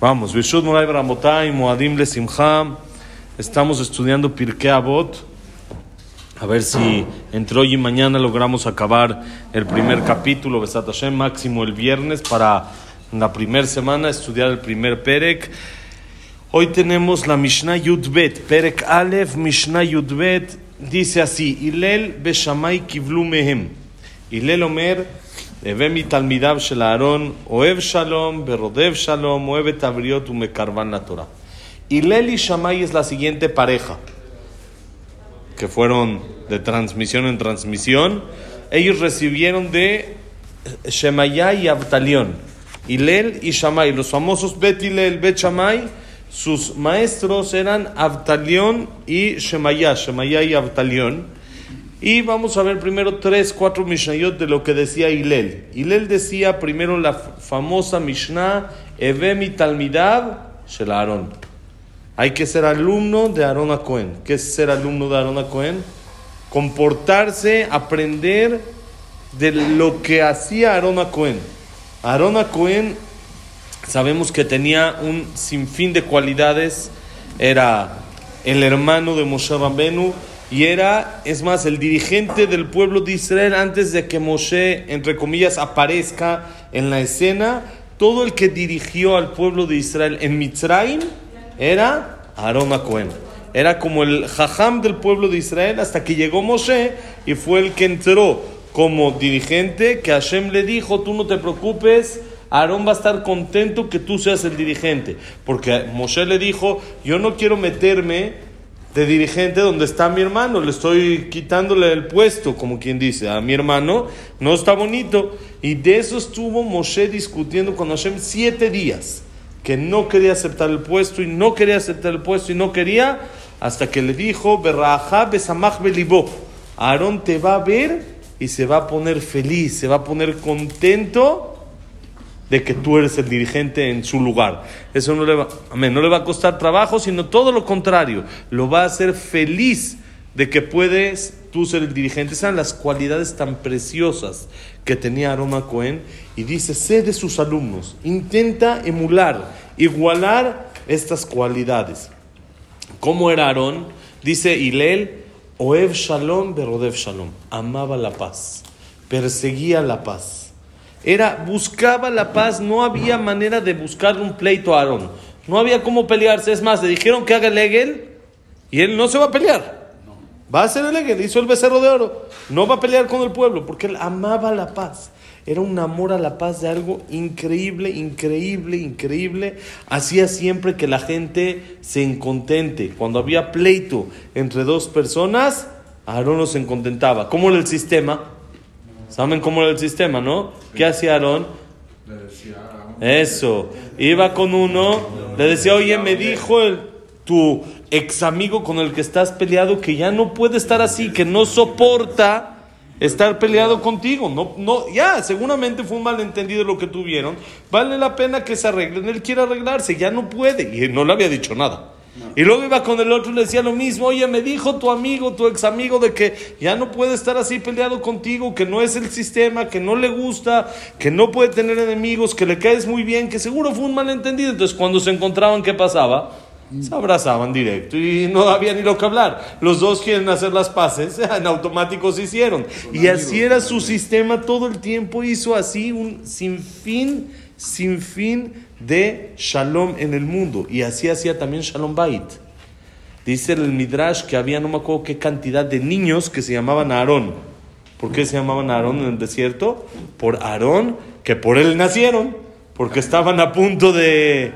Vamos, Vishud Moray Bramotay, Moadim Le. Estamos estudiando Pirkei Avot. A ver si entre hoy y mañana logramos acabar el primer capítulo, Besat Hashem, máximo el viernes, para la primera semana estudiar el primer Perek. Hoy tenemos la Mishnah Yudbet, Perek Aleph, Mishnah Yudbet, dice así: Ilel Beshamay Kivlu Mehem. Ilel Omer. הווה מתלמידיו של אהרון, אוהב שלום, ברודף שלום, אוהב את הבריות ומקרבן לתורה. Hillel y Shammai es la siguiente pareja, que fueron de transmisión en transmisión. Ellos recibieron de Shemaya y Abtalión. Hillel y Shammai, los famosos Bet Hillel, Bet Shammai, sus maestros eran Abtalión y Shemaya, Shemaya y Abtalión. Y vamos a ver primero tres, cuatro Mishnayot de lo que decía Hillel. Hillel decía primero la famosa Mishnah, Evemi Talmidab Shel Aaron. Hay que ser alumno de Aaron a Cohen. ¿Qué es ser alumno de Aaron a Cohen? Comportarse, aprender de lo que hacía Aaron a Cohen. Aaron a Cohen sabemos que tenía un sinfín de cualidades. Era el hermano de Moshe Rabbenu y era, es más, el dirigente del pueblo de Israel antes de que Moshe, entre comillas, aparezca en la escena. Todo el que dirigió al pueblo de Israel en Mitzrayim era Aarón Cohen. Era como el jajam del pueblo de Israel hasta que llegó Moshe y fue el que entró como dirigente que Hashem le dijo, tú no te preocupes, Aarón va a estar contento que tú seas el dirigente. Porque Moshe le dijo, yo no quiero meterme de dirigente donde está mi hermano, le estoy quitándole el puesto, como quien dice, a mi hermano, no está bonito. Y de eso estuvo Moshe discutiendo con Hashem siete días, que no quería aceptar el puesto y no quería aceptar el puesto y no quería, hasta que le dijo, besamach belibó, Aarón te va a ver y se va a poner feliz, se va a poner contento de que tú eres el dirigente en su lugar. Eso no le va, no le va a costar trabajo, sino todo lo contrario, lo va a hacer feliz de que puedes tú ser el dirigente. Esas las cualidades tan preciosas que tenía Aroma Cohen y dice, sé de sus alumnos, intenta emular, igualar estas cualidades. ¿Cómo era Aarón? Dice Hilel, Oev Shalom, Berodev Shalom, amaba la paz, perseguía la paz era, buscaba la paz, no había manera de buscar un pleito a Aarón. No había cómo pelearse. Es más, le dijeron que haga el Egel y él no se va a pelear. Va a hacer el Egel, hizo el becerro de oro. No va a pelear con el pueblo porque él amaba la paz. Era un amor a la paz de algo increíble, increíble, increíble. Hacía siempre que la gente se encontente. Cuando había pleito entre dos personas, Aarón no se contentaba. ¿Cómo era el sistema? ¿Saben cómo era el sistema, no? ¿Qué hacía Aarón? Eso. Iba con uno, le decía, oye, me dijo el, tu ex amigo con el que estás peleado que ya no puede estar así, que no soporta estar peleado contigo. No, no, ya, seguramente fue un malentendido lo que tuvieron. Vale la pena que se arreglen. Él quiere arreglarse, ya no puede. Y no le había dicho nada. Y luego iba con el otro y le decía lo mismo, oye, me dijo tu amigo, tu ex amigo, de que ya no puede estar así peleado contigo, que no es el sistema, que no le gusta, que no puede tener enemigos, que le caes muy bien, que seguro fue un malentendido. Entonces cuando se encontraban, ¿qué pasaba? Se abrazaban directo y no había ni lo que hablar. Los dos quieren hacer las paces, en automático se hicieron. Y así era su sistema todo el tiempo, hizo así un sinfín, sinfín de shalom en el mundo. Y así hacía también Shalom Bait. Dice el Midrash que había no me acuerdo qué cantidad de niños que se llamaban Aarón. ¿Por qué se llamaban Aarón en el desierto? Por Aarón, que por él nacieron, porque estaban a punto de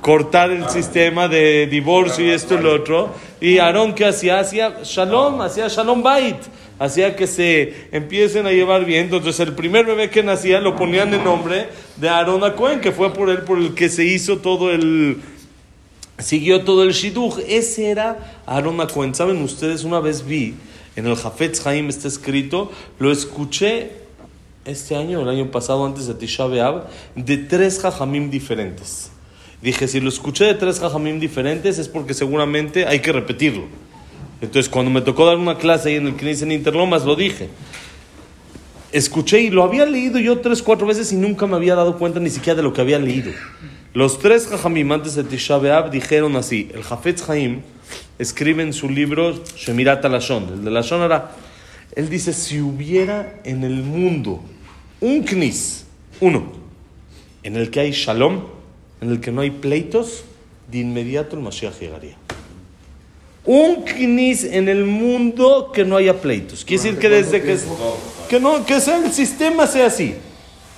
cortar el sistema de divorcio y esto y lo otro. Y Aarón, ¿qué hacía? Hacía Shalom, hacía Shalom Bait hacía que se empiecen a llevar bien. Entonces el primer bebé que nacía lo ponían en nombre de Aarón Cohen, que fue por él por el que se hizo todo el... Siguió todo el shidduch. Ese era Aarón Cohen. ¿Saben ustedes? Una vez vi en el Jafetz Haim está escrito, lo escuché este año, el año pasado, antes de Tisha B'Av, de tres jajamim diferentes. Dije, si lo escuché de tres jajamim diferentes es porque seguramente hay que repetirlo. Entonces, cuando me tocó dar una clase ahí en el Knis en Interlomas, lo dije. Escuché y lo había leído yo tres, cuatro veces y nunca me había dado cuenta ni siquiera de lo que había leído. Los tres Jajamim antes de Tisha B'Av dijeron así. El Jafetz Haim escribe en su libro Shemirat Alashon, el de Lashon Ara. Él dice, si hubiera en el mundo un knis, uno, en el que hay shalom, en el que no hay pleitos, de inmediato el Mashiach llegaría. Un knis en el mundo que no haya pleitos. Quiere decir que desde que, que, no, que sea el sistema sea así.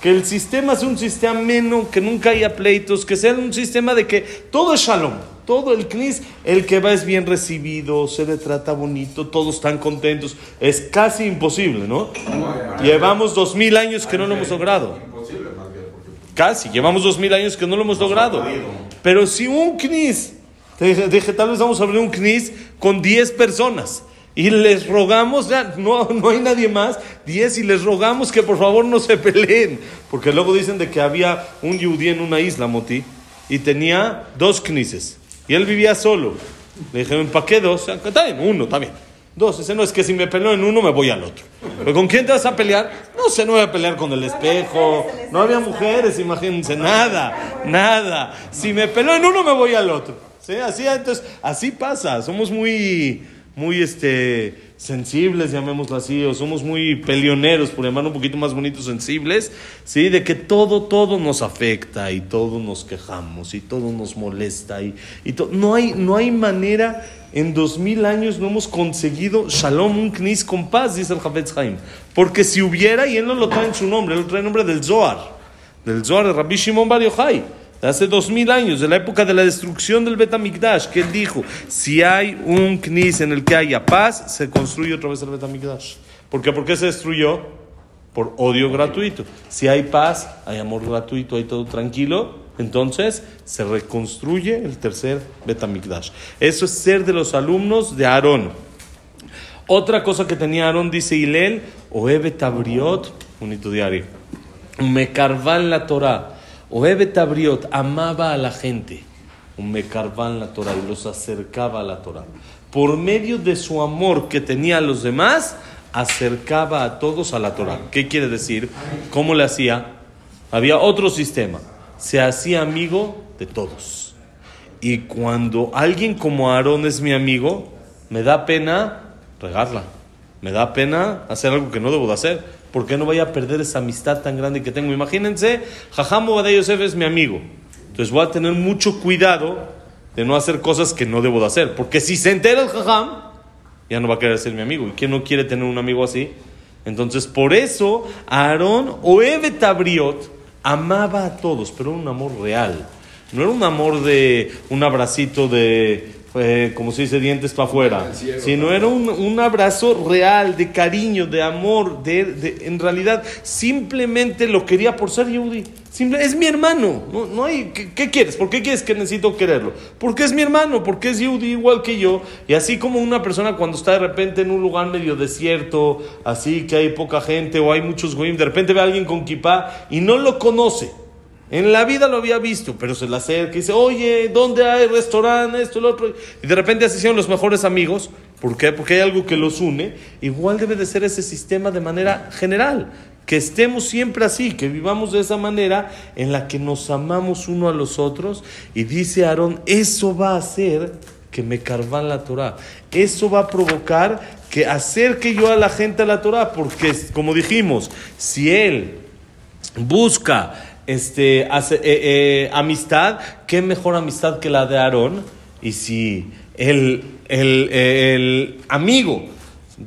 Que el sistema sea un sistema menos, que nunca haya pleitos, que sea un sistema de que todo es shalom. Todo el knis, el que va es bien recibido, se le trata bonito, todos están contentos. Es casi imposible, ¿no? Llevamos dos mil años que no lo hemos logrado. Casi, llevamos dos mil años que no lo hemos logrado. Pero si un knis, dije, tal vez vamos a abrir un knis con 10 personas y les rogamos, ya, no, no hay nadie más, 10 y les rogamos que por favor no se peleen. Porque luego dicen de que había un yudí en una isla, Moti, y tenía dos knises. Y él vivía solo. Le dijeron, ¿para qué dos? Está bien, uno, está bien. Dos, ese no es que si me peleo en uno me voy al otro. ¿Pero con quién te vas a pelear? No sé, no voy a pelear con el espejo. No había mujeres, imagínense, nada, nada. Si me peleo en uno me voy al otro. ¿Sí? Así, entonces, así pasa. Somos muy, muy, este, sensibles, llamémoslo así, o somos muy peleoneros, por llamarlo un poquito más bonitos, sensibles, ¿sí? De que todo, todo nos afecta y todo nos quejamos y todo nos molesta y, y no, hay, no hay manera, en dos mil años no hemos conseguido Shalom, un knis con paz, dice el Jafetz Haim, porque si hubiera, y él no lo trae en su nombre, él lo trae en nombre del Zohar, del Zohar de Rabbi Shimon Bar Yochai, hace dos mil años, de la época de la destrucción del Betamigdash, que él dijo, si hay un knis en el que haya paz, se construye otra vez el Betamigdash. ¿Por qué? ¿Por qué se destruyó? Por odio gratuito. Si hay paz, hay amor gratuito, hay todo tranquilo, entonces se reconstruye el tercer Betamigdash. Eso es ser de los alumnos de Aarón. Otra cosa que tenía Aarón, dice Hilel, Oebe Tabriot, bonito diario, me carvan la Torah Oebe Tabriot amaba a la gente, un mecarvan la Torah y los acercaba a la Torah. Por medio de su amor que tenía a los demás, acercaba a todos a la Torah. ¿Qué quiere decir? ¿Cómo le hacía? Había otro sistema. Se hacía amigo de todos. Y cuando alguien como Aarón es mi amigo, me da pena regarla. Me da pena hacer algo que no debo de hacer. ¿Por qué no voy a perder esa amistad tan grande que tengo? Imagínense, Jajam de Yosef es mi amigo. Entonces voy a tener mucho cuidado de no hacer cosas que no debo de hacer. Porque si se entera el Jajam, ya no va a querer ser mi amigo. ¿Y quién no quiere tener un amigo así? Entonces, por eso, Aarón o Eve Tabriot amaba a todos, pero era un amor real. No era un amor de un abracito de como se dice, dientes para afuera, sino era un, un, abrazo real, de cariño, de amor, de, en realidad simplemente lo quería por ser Yehudi. Simple, es mi hermano, no, no hay, ¿qué, quieres? ¿Por qué quieres que necesito quererlo? Porque es mi hermano, porque es Yehudi igual que yo. Y así como una persona cuando está de repente en un lugar medio desierto, así que hay poca gente o hay muchos goyim, de repente ve a alguien con kippah y no lo conoce en la vida lo había visto, pero se le acerca y dice, oye, ¿dónde hay restaurante? Esto, lo otro. Y de repente se hicieron los mejores amigos. ¿Por qué? Porque hay algo que los une. Igual debe de ser ese sistema de manera general. Que estemos siempre así, que vivamos de esa manera en la que nos amamos uno a los otros. Y dice Aarón, eso va a hacer que me carvan la Torah. Eso va a provocar que acerque yo a la gente a la Torah. Porque, como dijimos, si él busca este, hace, eh, eh, amistad, ¿qué mejor amistad que la de Aarón? Y si el, el, el amigo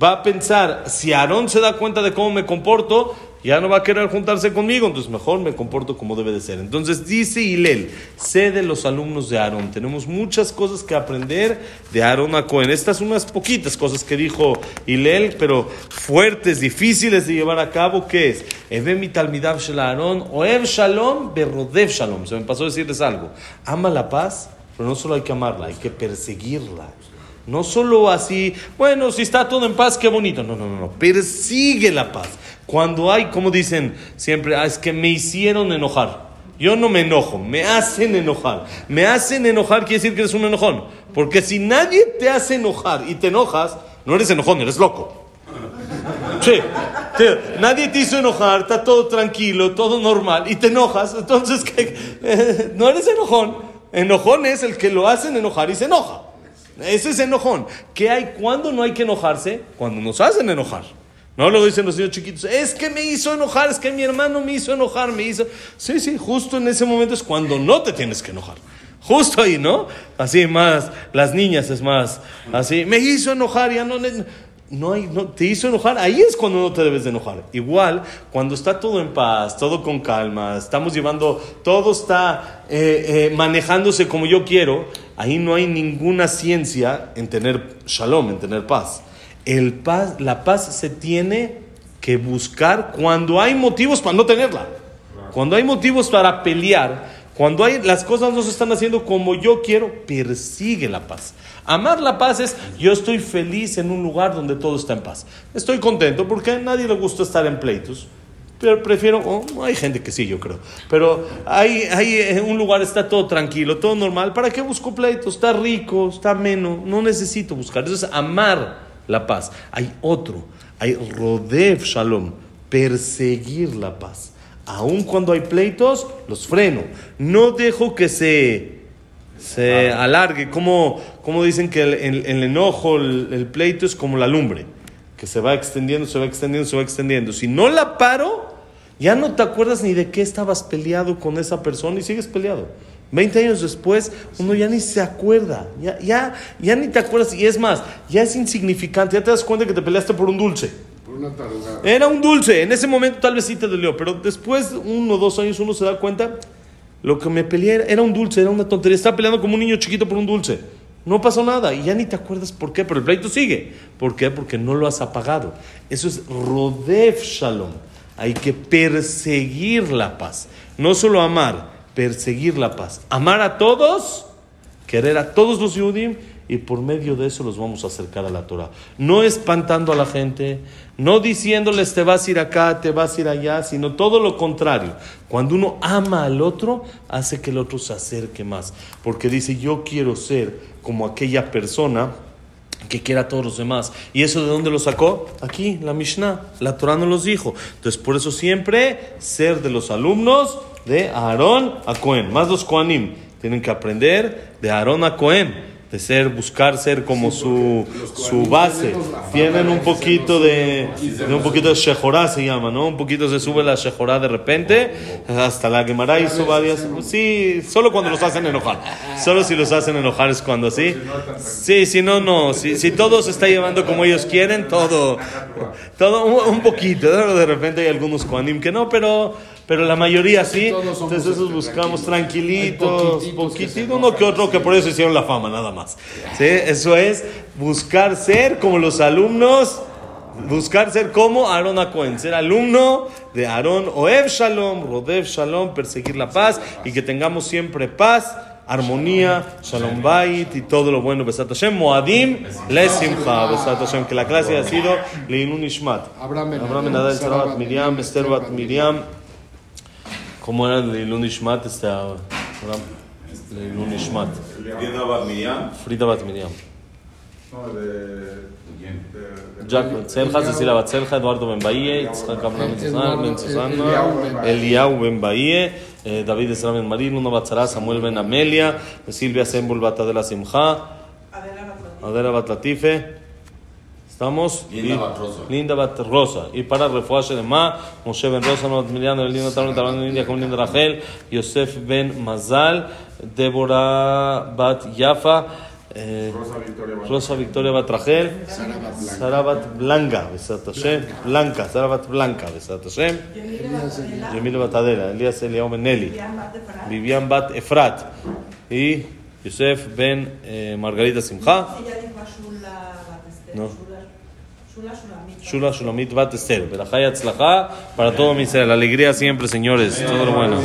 va a pensar, si Aarón se da cuenta de cómo me comporto, ya no va a querer juntarse conmigo, entonces mejor me comporto como debe de ser. Entonces dice Hilel, sé de los alumnos de Aarón, tenemos muchas cosas que aprender de Aarón a Cohen. Estas son unas poquitas cosas que dijo Hilel, pero fuertes, difíciles de llevar a cabo, ¿qué es? mi Aarón, oev shalom, berrodev shalom. Se me pasó a decirles algo. Ama la paz, pero no solo hay que amarla, hay que perseguirla. No solo así, bueno, si está todo en paz, qué bonito. No, no, no, no. Persigue la paz. Cuando hay, como dicen siempre, ah, es que me hicieron enojar. Yo no me enojo, me hacen enojar. Me hacen enojar quiere decir que eres un enojón. Porque si nadie te hace enojar y te enojas, no eres enojón, eres loco. Sí. nadie te hizo enojar, está todo tranquilo, todo normal, y te enojas. Entonces, ¿qué? no eres enojón. Enojón es el que lo hacen enojar y se enoja. Ese es enojón. ¿Qué hay? ¿Cuándo no hay que enojarse? Cuando nos hacen enojar. No lo dicen los niños chiquitos. Es que me hizo enojar, es que mi hermano me hizo enojar, me hizo. Sí, sí, justo en ese momento es cuando no te tienes que enojar. Justo ahí, ¿no? Así más, las niñas es más, así, me hizo enojar, ya no, no hay, no, te hizo enojar, ahí es cuando no te debes de enojar. Igual, cuando está todo en paz, todo con calma, estamos llevando, todo está eh, eh, manejándose como yo quiero, ahí no hay ninguna ciencia en tener shalom, en tener paz. El paz la paz se tiene que buscar cuando hay motivos para no tenerla. Cuando hay motivos para pelear, cuando hay, las cosas no se están haciendo como yo quiero, persigue la paz. Amar la paz es yo estoy feliz en un lugar donde todo está en paz. Estoy contento porque a nadie le gusta estar en pleitos. Pero prefiero, oh, hay gente que sí, yo creo. Pero hay, hay eh, un lugar está todo tranquilo, todo normal. ¿Para qué busco pleitos? Está rico, está menos. No necesito buscar. Eso es amar la paz. Hay otro, hay rodev shalom, perseguir la paz. Aun cuando hay pleitos, los freno. No dejo que se, se alargue. Como, como dicen que el, enojo, el, pleito es como la lumbre, que se va extendiendo, se va extendiendo, se va extendiendo. Si no la paro, ya no te acuerdas ni de qué estabas peleado con esa persona y sigues peleado. Veinte años después, uno ya ni se acuerda, ya, ya, ya ni te acuerdas, y es más, ya es insignificante, ya te das cuenta que te peleaste por un dulce. Era un dulce, en ese momento tal vez sí te dolió, pero después, uno o dos años, uno se da cuenta, lo que me peleé era un dulce, era una tontería, estaba peleando como un niño chiquito por un dulce. No pasó nada y ya ni te acuerdas por qué, pero el pleito sigue. ¿Por qué? Porque no lo has apagado. Eso es Rodef Shalom. Hay que perseguir la paz. No solo amar, perseguir la paz. Amar a todos, querer a todos los Yudim y por medio de eso los vamos a acercar a la Torah. No espantando a la gente, no diciéndoles te vas a ir acá, te vas a ir allá, sino todo lo contrario. Cuando uno ama al otro, hace que el otro se acerque más. Porque dice, yo quiero ser como aquella persona que quiera a todos los demás. ¿Y eso de dónde lo sacó? Aquí, la Mishnah. La Torah nos los dijo. Entonces, por eso siempre ser de los alumnos de Aarón a Cohen. Más los Koanim tienen que aprender de Aarón a Cohen de ser, buscar ser como su, su base. Tienen un poquito de, de, un poquito de shejorá se llama, ¿no? Un poquito se sube la shejorá de repente, hasta la Gemara hizo varias. Sí, solo cuando los hacen enojar. Solo si los hacen enojar es cuando sí. Sí, si no, no. Si, si todo se está llevando como ellos quieren, todo, todo un, poquito. De repente hay algunos koanim que no, pero pero la mayoría sí. Entonces esos buscamos tranquilitos, poquitito, uno que otro que por eso hicieron la fama, nada más. ¿Sí? Eso es buscar ser como los alumnos, buscar ser como Aarón Acohen, ser alumno de Aarón Oev Shalom, Rodev Shalom, perseguir la paz y que tengamos siempre paz armonía, shalom bait y todo lo bueno. Besat Hashem, Moadim, le simcha. Besat Hashem, que la clase ha sido Leinun Ishmat. Abraham Nadal Sarabat Miriam, Esther Bat Miriam. ¿Cómo era el Leilun Ishmat? Este, Leilun Ishmat. Frida Bat Miriam. Frida Bat Miriam. No, de... Jack Betzelja, Cecilia Batzelja, Eduardo Ben Bahie, Itzhak Abraham Ben Susana, Eliau Ben Bahie, David Esra Ben Marín, Luna Batzara, Samuel Ben Amelia, Silvia Sembul Bat Adela Simcha, Adela Bat Latife, ¿Estamos? Linda Bat Rosa. Linda Bat Rosa. Y para refuerzo de Ma, Moshe Ben Rosa, Miriam, Linda Tarón, Tarón, India, con Linda Rachel, Yosef Ben Mazal, Débora Bat Yafa, eh, Rosa Victoria Bat Rachel, Sara Bat Blanca, Besat Hashem, Blanca, Sara Bat Blanca, Besat Hashem, Yemil Bat Adela, Elías Eliao Ben Nelly, Vivian Bat Efrat, y Yosef Ben eh, Margarita Simcha. No. Shula Shulamit Bat Esther. Berajay Atzlacha para todo mi ser. La alegría siempre, señores. Todo lo bueno.